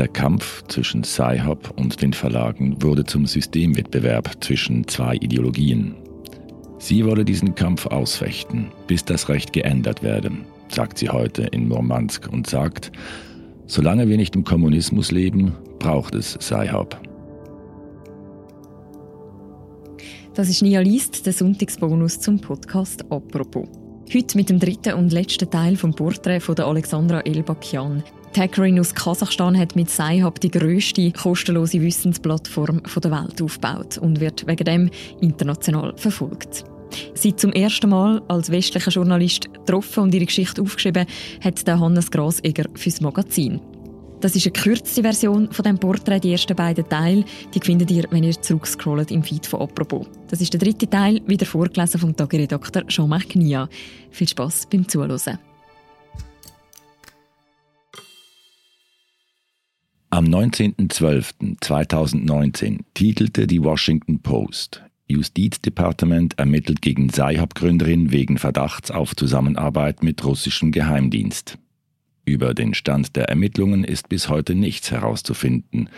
Der Kampf zwischen Sci-Hub und den Verlagen wurde zum Systemwettbewerb zwischen zwei Ideologien. Sie wolle diesen Kampf ausfechten, bis das Recht geändert werde, sagt sie heute in Murmansk und sagt, solange wir nicht im Kommunismus leben, braucht es Sci-Hub. Das ist Nia Liest, der Sonntagsbonus zum Podcast «Apropos». Heute mit dem dritten und letzten Teil vom Porträt von Alexandra Elbakian. Hackerin aus Kasachstan hat mit Sci-Hub die grösste kostenlose Wissensplattform der Welt aufgebaut und wird wegen dem international verfolgt. Sie zum ersten Mal als westlicher Journalist getroffen und ihre Geschichte aufgeschrieben hat der Hannes Grasegger fürs Magazin. Das ist eine kürzeste Version von dem Porträt, die ersten beiden Teile. Die findet ihr, wenn ihr zurückscrollt im Feed von «Apropos». Das ist der dritte Teil, wieder vorgelesen vom Tagiredakteur Jean-Marc Nia. Viel Spass beim Zuhören. Am 19.12.2019 titelte die Washington Post Justizdepartement ermittelt gegen Sci-Hub-Gründerin wegen Verdachts auf Zusammenarbeit mit russischem Geheimdienst. Über den Stand der Ermittlungen ist bis heute nichts herauszufinden.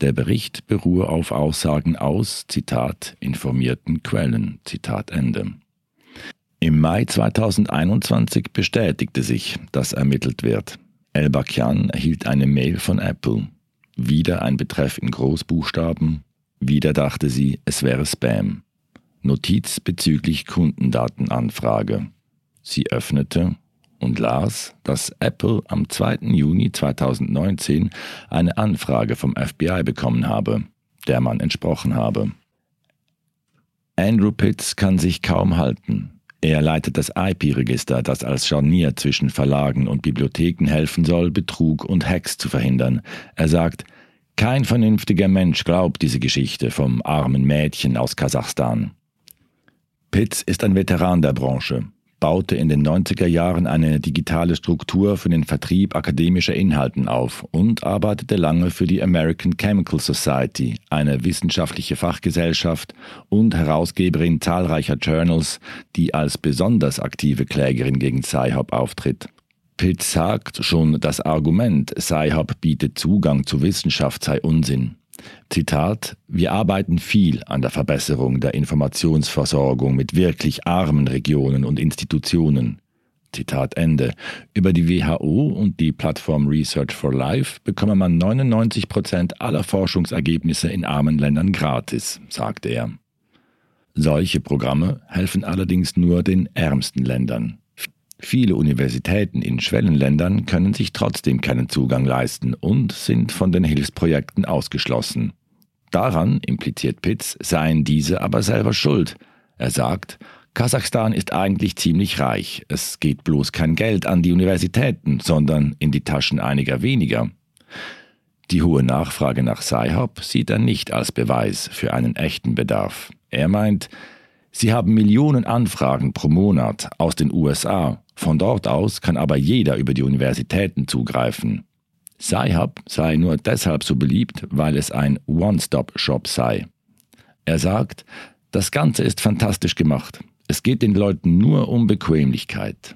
Der Bericht beruhe auf Aussagen aus, Zitat, informierten Quellen, Zitat Ende. Im Mai 2021 bestätigte sich, dass ermittelt wird. El-Bakian erhielt eine Mail von Apple. Wieder ein Betreff in Großbuchstaben. Wieder dachte sie, es wäre Spam. Notiz bezüglich Kundendatenanfrage. Sie öffnete und las, dass Apple am 2. Juni 2019 eine Anfrage vom FBI bekommen habe, der man entsprochen habe. Andrew Pitts kann sich kaum halten. Er leitet das IP-Register, das als Scharnier zwischen Verlagen und Bibliotheken helfen soll, Betrug und Hacks zu verhindern. Er sagt, kein vernünftiger Mensch glaubt diese Geschichte vom armen Mädchen aus Kasachstan. Pitts ist ein Veteran der Branche baute in den 90er Jahren eine digitale Struktur für den Vertrieb akademischer Inhalten auf und arbeitete lange für die American Chemical Society, eine wissenschaftliche Fachgesellschaft und Herausgeberin zahlreicher Journals, die als besonders aktive Klägerin gegen Sci-Hub auftritt. Pitt sagt, schon das Argument, Sci-Hub bietet Zugang zur Wissenschaft sei Unsinn. Zitat, wir arbeiten viel an der Verbesserung der Informationsversorgung mit wirklich armen Regionen und Institutionen. Zitat Ende. Über die WHO und die Plattform Research for Life bekomme man 99 Prozent aller Forschungsergebnisse in armen Ländern gratis, sagte er. Solche Programme helfen allerdings nur den ärmsten Ländern. Viele Universitäten in Schwellenländern können sich trotzdem keinen Zugang leisten und sind von den Hilfsprojekten ausgeschlossen. Daran, impliziert Pitts, seien diese aber selber schuld. Er sagt, Kasachstan ist eigentlich ziemlich reich, es geht bloß kein Geld an die Universitäten, sondern in die Taschen einiger weniger. Die hohe Nachfrage nach Sci-Hub sieht er nicht als Beweis für einen echten Bedarf. Er meint, sie haben Millionen Anfragen pro Monat aus den USA von dort aus kann aber jeder über die Universitäten zugreifen. Sci-Hub sei nur deshalb so beliebt, weil es ein One-Stop-Shop sei. Er sagt, das Ganze ist fantastisch gemacht. Es geht den Leuten nur um Bequemlichkeit.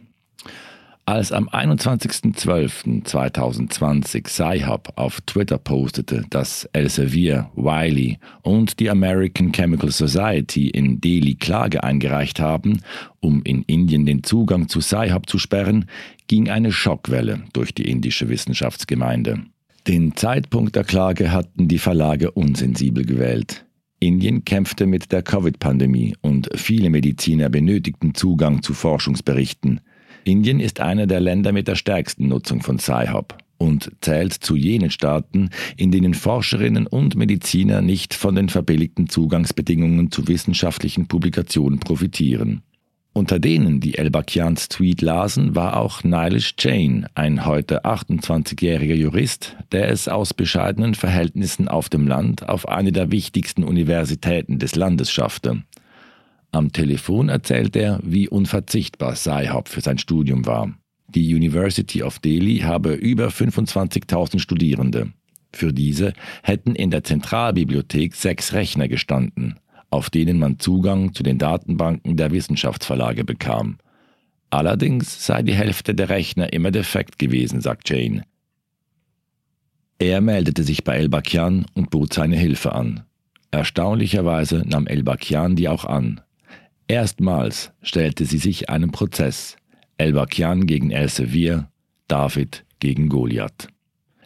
Als am 21.12.2020 Sci-Hub auf Twitter postete, dass Elsevier, Wiley und die American Chemical Society in Delhi Klage eingereicht haben, um in Indien den Zugang zu Sci-Hub zu sperren, ging eine Schockwelle durch die indische Wissenschaftsgemeinde. Den Zeitpunkt der Klage hatten die Verlage unsensibel gewählt. Indien kämpfte mit der Covid-Pandemie und viele Mediziner benötigten Zugang zu Forschungsberichten – Indien ist einer der Länder mit der stärksten Nutzung von Sci-Hub und zählt zu jenen Staaten, in denen Forscherinnen und Mediziner nicht von den verbilligten Zugangsbedingungen zu wissenschaftlichen Publikationen profitieren. Unter denen, die El-Bakians Tweet lasen, war auch Nilesh Jain, ein heute 28-jähriger Jurist, der es aus bescheidenen Verhältnissen auf dem Land auf eine der wichtigsten Universitäten des Landes schaffte. Am Telefon erzählt er, wie unverzichtbar Sci-Hub für sein Studium war. Die University of Delhi habe über 25.000 Studierende. Für diese hätten in der Zentralbibliothek sechs Rechner gestanden, auf denen man Zugang zu den Datenbanken der Wissenschaftsverlage bekam. Allerdings sei die Hälfte der Rechner immer defekt gewesen, sagt Jane. Er meldete sich bei Elbakian und bot seine Hilfe an. Erstaunlicherweise nahm Elbakian die auch an. Erstmals stellte sie sich einem Prozess. Elbakian gegen Elsevier, David gegen Goliath.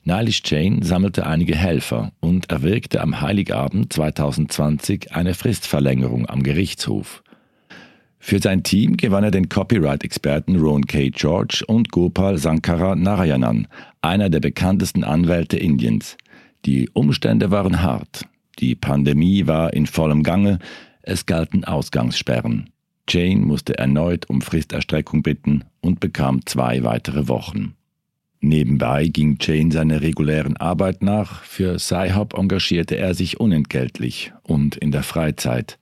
Nilish Jane sammelte einige Helfer und erwirkte am Heiligabend 2020 eine Fristverlängerung am Gerichtshof. Für sein Team gewann er den Copyright-Experten Ron K. George und Gopal Sankara Narayanan, einer der bekanntesten Anwälte Indiens. Die Umstände waren hart. Die Pandemie war in vollem Gange, es galten Ausgangssperren. Jane musste erneut um Fristerstreckung bitten und bekam zwei weitere Wochen. Nebenbei ging Jane seiner regulären Arbeit nach, für Sci-Hop engagierte er sich unentgeltlich und in der Freizeit.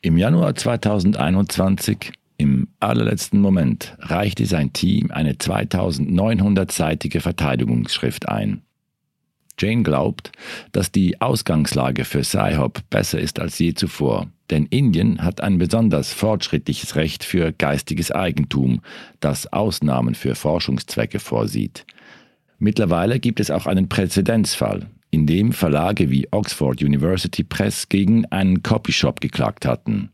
Im Januar 2021, im allerletzten Moment, reichte sein Team eine 2900-seitige Verteidigungsschrift ein. Jane glaubt, dass die Ausgangslage für Sci-Hop besser ist als je zuvor. Denn Indien hat ein besonders fortschrittliches Recht für geistiges Eigentum, das Ausnahmen für Forschungszwecke vorsieht. Mittlerweile gibt es auch einen Präzedenzfall, in dem Verlage wie Oxford University Press gegen einen Copyshop geklagt hatten.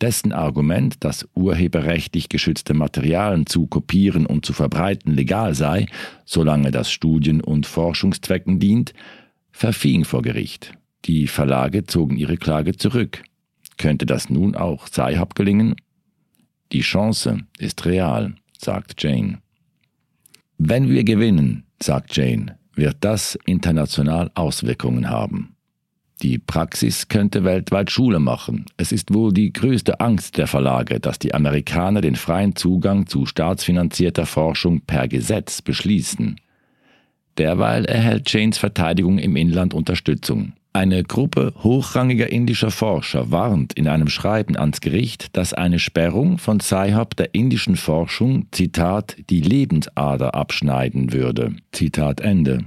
Dessen Argument, dass urheberrechtlich geschützte Materialien zu kopieren und zu verbreiten legal sei, solange das Studien- und Forschungszwecken dient, verfing vor Gericht. Die Verlage zogen ihre Klage zurück. Könnte das nun auch Sci-Hub gelingen? Die Chance ist real, sagt Jane. Wenn wir gewinnen, sagt Jane, wird das international Auswirkungen haben. Die Praxis könnte weltweit Schule machen. Es ist wohl die größte Angst der Verlage, dass die Amerikaner den freien Zugang zu staatsfinanzierter Forschung per Gesetz beschließen. Derweil erhält Janes Verteidigung im Inland Unterstützung. Eine Gruppe hochrangiger indischer Forscher warnt in einem Schreiben ans Gericht, dass eine Sperrung von Sci-Hub der indischen Forschung, Zitat, die Lebensader abschneiden würde. Zitat Ende.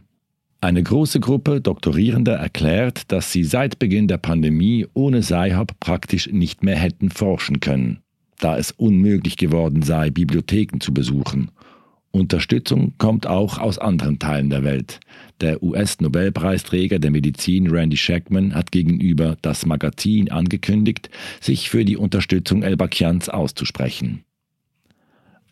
Eine große Gruppe Doktorierender erklärt, dass sie seit Beginn der Pandemie ohne Sci-Hub praktisch nicht mehr hätten forschen können, da es unmöglich geworden sei, Bibliotheken zu besuchen Unterstützung kommt auch aus anderen Teilen der Welt. Der US-Nobelpreisträger der Medizin Randy Shackman hat gegenüber das Magazin angekündigt, sich für die Unterstützung Elbakians auszusprechen.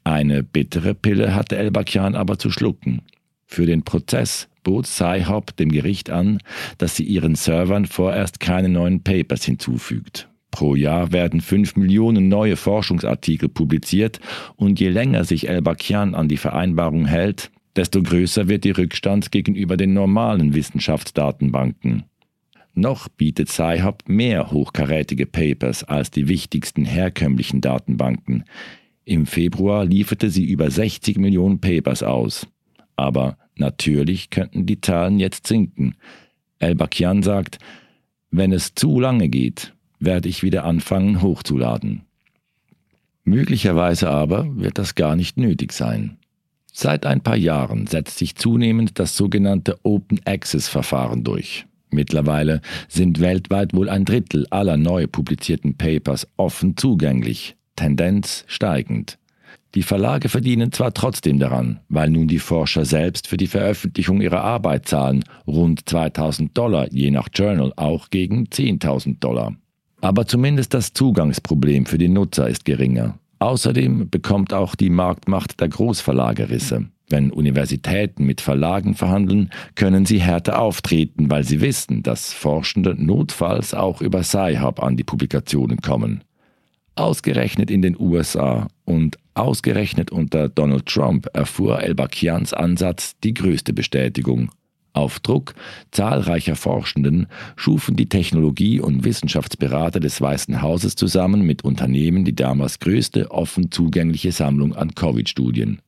Eine bittere Pille hatte Elbakian aber zu schlucken. Für den Prozess bot Sci-Hop dem Gericht an, dass sie ihren Servern vorerst keine neuen Papers hinzufügt. Pro Jahr werden fünf Millionen neue Forschungsartikel publiziert und je länger sich El-Bakian an die Vereinbarung hält, desto größer wird die Rückstand gegenüber den normalen Wissenschaftsdatenbanken. Noch bietet Sci-Hub mehr hochkarätige Papers als die wichtigsten herkömmlichen Datenbanken. Im Februar lieferte sie über 60 Millionen Papers aus. Aber natürlich könnten die Zahlen jetzt sinken. El-Bakian sagt, wenn es zu lange geht, werde ich wieder anfangen hochzuladen. Möglicherweise aber wird das gar nicht nötig sein. Seit ein paar Jahren setzt sich zunehmend das sogenannte Open Access Verfahren durch. Mittlerweile sind weltweit wohl ein Drittel aller neu publizierten Papers offen zugänglich, Tendenz steigend. Die Verlage verdienen zwar trotzdem daran, weil nun die Forscher selbst für die Veröffentlichung ihrer Arbeit zahlen, rund 2000 Dollar je nach Journal auch gegen 10.000 Dollar. Aber zumindest das Zugangsproblem für den Nutzer ist geringer. Außerdem bekommt auch die Marktmacht der Großverlage Risse. Wenn Universitäten mit Verlagen verhandeln, können sie härter auftreten, weil sie wissen, dass Forschende notfalls auch über Sci-Hub an die Publikationen kommen. Ausgerechnet in den USA und ausgerechnet unter Donald Trump erfuhr Elbakians Ansatz die größte Bestätigung. Auf Druck zahlreicher Forschenden schufen die Technologie- und Wissenschaftsberater des Weißen Hauses zusammen mit Unternehmen die damals größte offen zugängliche Sammlung an Covid-Studien.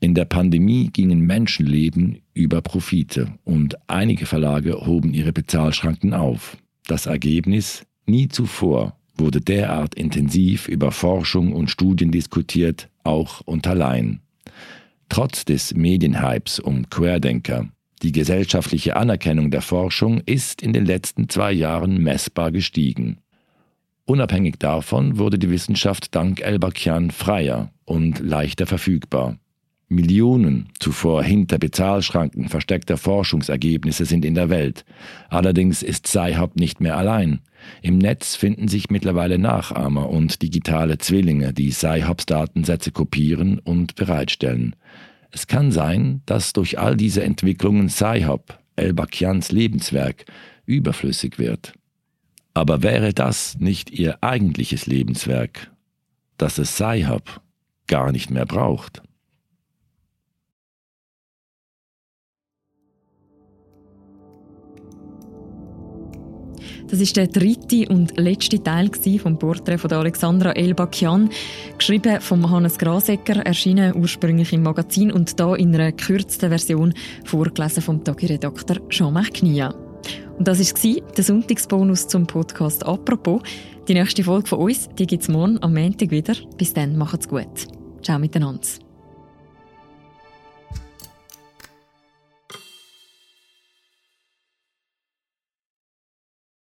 In der Pandemie gingen Menschenleben über Profite und einige Verlage hoben ihre Bezahlschranken auf. Das Ergebnis? Nie zuvor wurde derart intensiv über Forschung und Studien diskutiert, auch unter Laien. Trotz des Medienhypes um Querdenker, die gesellschaftliche Anerkennung der Forschung ist in den letzten zwei Jahren messbar gestiegen. Unabhängig davon wurde die Wissenschaft dank Elbakian freier und leichter verfügbar. Millionen zuvor hinter Bezahlschranken versteckter Forschungsergebnisse sind in der Welt. Allerdings ist Sci-Hub nicht mehr allein. Im Netz finden sich mittlerweile Nachahmer und digitale Zwillinge, die Sci-Hubs Datensätze kopieren und bereitstellen. Es kann sein, dass durch all diese Entwicklungen Sci-Hub, El-Bakians Lebenswerk, überflüssig wird. Aber wäre das nicht ihr eigentliches Lebenswerk, dass es Sci-Hub gar nicht mehr braucht? Das ist der dritte und letzte Teil vom Porträt von Alexandra Elbakian, geschrieben von Hannes Grasecker, erschienen ursprünglich im Magazin und da in einer gekürzten Version vorgelesen vom Tagi-Redakteur Jean-Marc Knia. Und das war der Sonntagsbonus zum Podcast «Apropos». Die nächste Folge von uns gibt es morgen am Montag wieder. Bis dann, macht's gut. Ciao miteinander.